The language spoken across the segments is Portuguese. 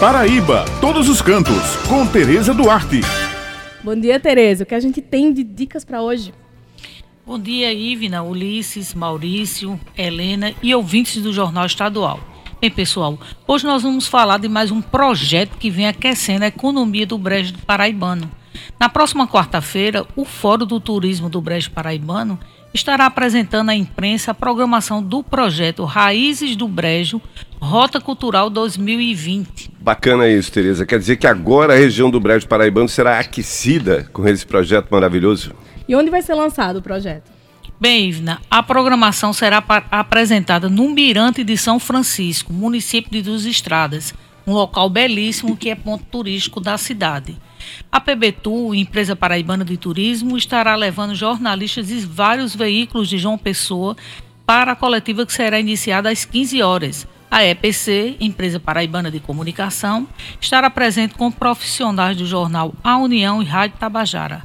Paraíba, todos os cantos, com Tereza Duarte. Bom dia, Tereza. O que a gente tem de dicas para hoje? Bom dia, Ivna, Ulisses, Maurício, Helena e ouvintes do Jornal Estadual. Bem, pessoal, hoje nós vamos falar de mais um projeto que vem aquecendo a economia do Brejo Paraibano. Na próxima quarta-feira, o Fórum do Turismo do Brejo Paraibano estará apresentando à imprensa a programação do projeto Raízes do Brejo, Rota Cultural 2020. Bacana isso, Tereza. Quer dizer que agora a região do Brejo Paraibano será aquecida com esse projeto maravilhoso? E onde vai ser lançado o projeto? Bem, Ivna, a programação será apresentada no Mirante de São Francisco, município de Duas Estradas, um local belíssimo que é ponto turístico da cidade. A PBTU, empresa paraibana de turismo, estará levando jornalistas e vários veículos de João Pessoa para a coletiva que será iniciada às 15 horas. A EPC, empresa paraibana de comunicação, estará presente com profissionais do jornal A União e Rádio Tabajara.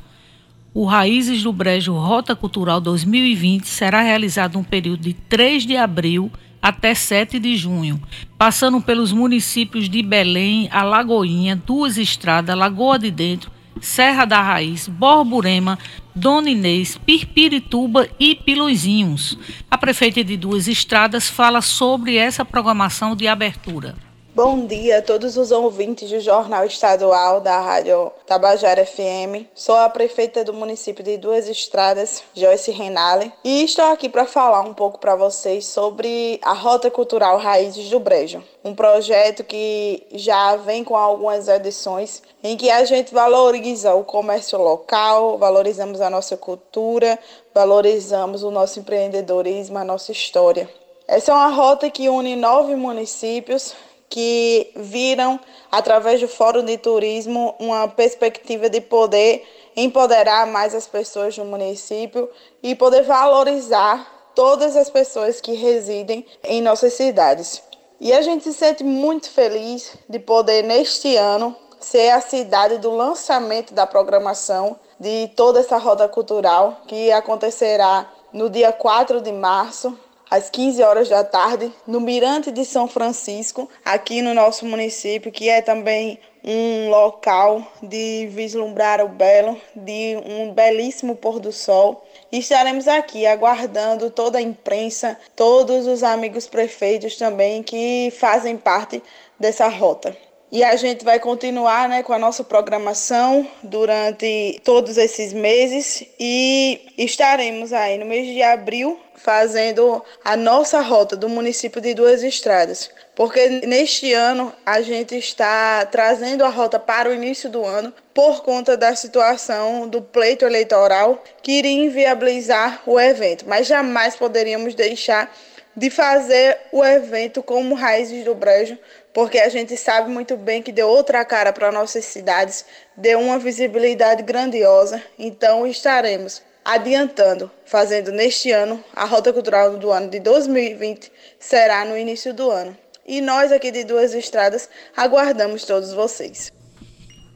O Raízes do Brejo Rota Cultural 2020 será realizado no período de 3 de abril até 7 de junho, passando pelos municípios de Belém, Alagoinha, Duas Estradas, Lagoa de Dentro, Serra da Raiz, Borborema, Dona Inês, Pirpirituba e Piluzinhos. A prefeita de Duas Estradas fala sobre essa programação de abertura. Bom dia a todos os ouvintes do Jornal Estadual da Rádio Tabajara FM. Sou a prefeita do município de Duas Estradas, Joyce Renale, e estou aqui para falar um pouco para vocês sobre a Rota Cultural Raízes do Brejo, um projeto que já vem com algumas edições em que a gente valoriza o comércio local, valorizamos a nossa cultura, valorizamos o nosso empreendedorismo, a nossa história. Essa é uma rota que une nove municípios que viram, através do Fórum de Turismo, uma perspectiva de poder empoderar mais as pessoas do município e poder valorizar todas as pessoas que residem em nossas cidades. E a gente se sente muito feliz de poder, neste ano, ser a cidade do lançamento da programação de toda essa roda cultural que acontecerá no dia 4 de março, às 15 horas da tarde, no Mirante de São Francisco, aqui no nosso município, que é também um local de vislumbrar o belo, de um belíssimo pôr do sol. Estaremos aqui aguardando toda a imprensa, todos os amigos prefeitos também que fazem parte dessa rota. E a gente vai continuar né, com a nossa programação durante todos esses meses e estaremos aí no mês de abril fazendo a nossa rota do município de Duas Estradas. Porque neste ano a gente está trazendo a rota para o início do ano por conta da situação do pleito eleitoral que iria inviabilizar o evento, mas jamais poderíamos deixar de fazer o evento como Raízes do Brejo, porque a gente sabe muito bem que deu outra cara para nossas cidades, deu uma visibilidade grandiosa. Então estaremos adiantando, fazendo neste ano a Rota Cultural do ano de 2020 será no início do ano. E nós aqui de Duas Estradas aguardamos todos vocês.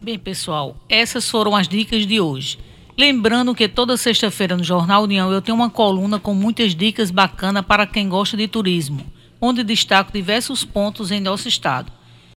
Bem, pessoal, essas foram as dicas de hoje. Lembrando que toda sexta-feira no Jornal União eu tenho uma coluna com muitas dicas bacanas para quem gosta de turismo, onde destaco diversos pontos em nosso estado.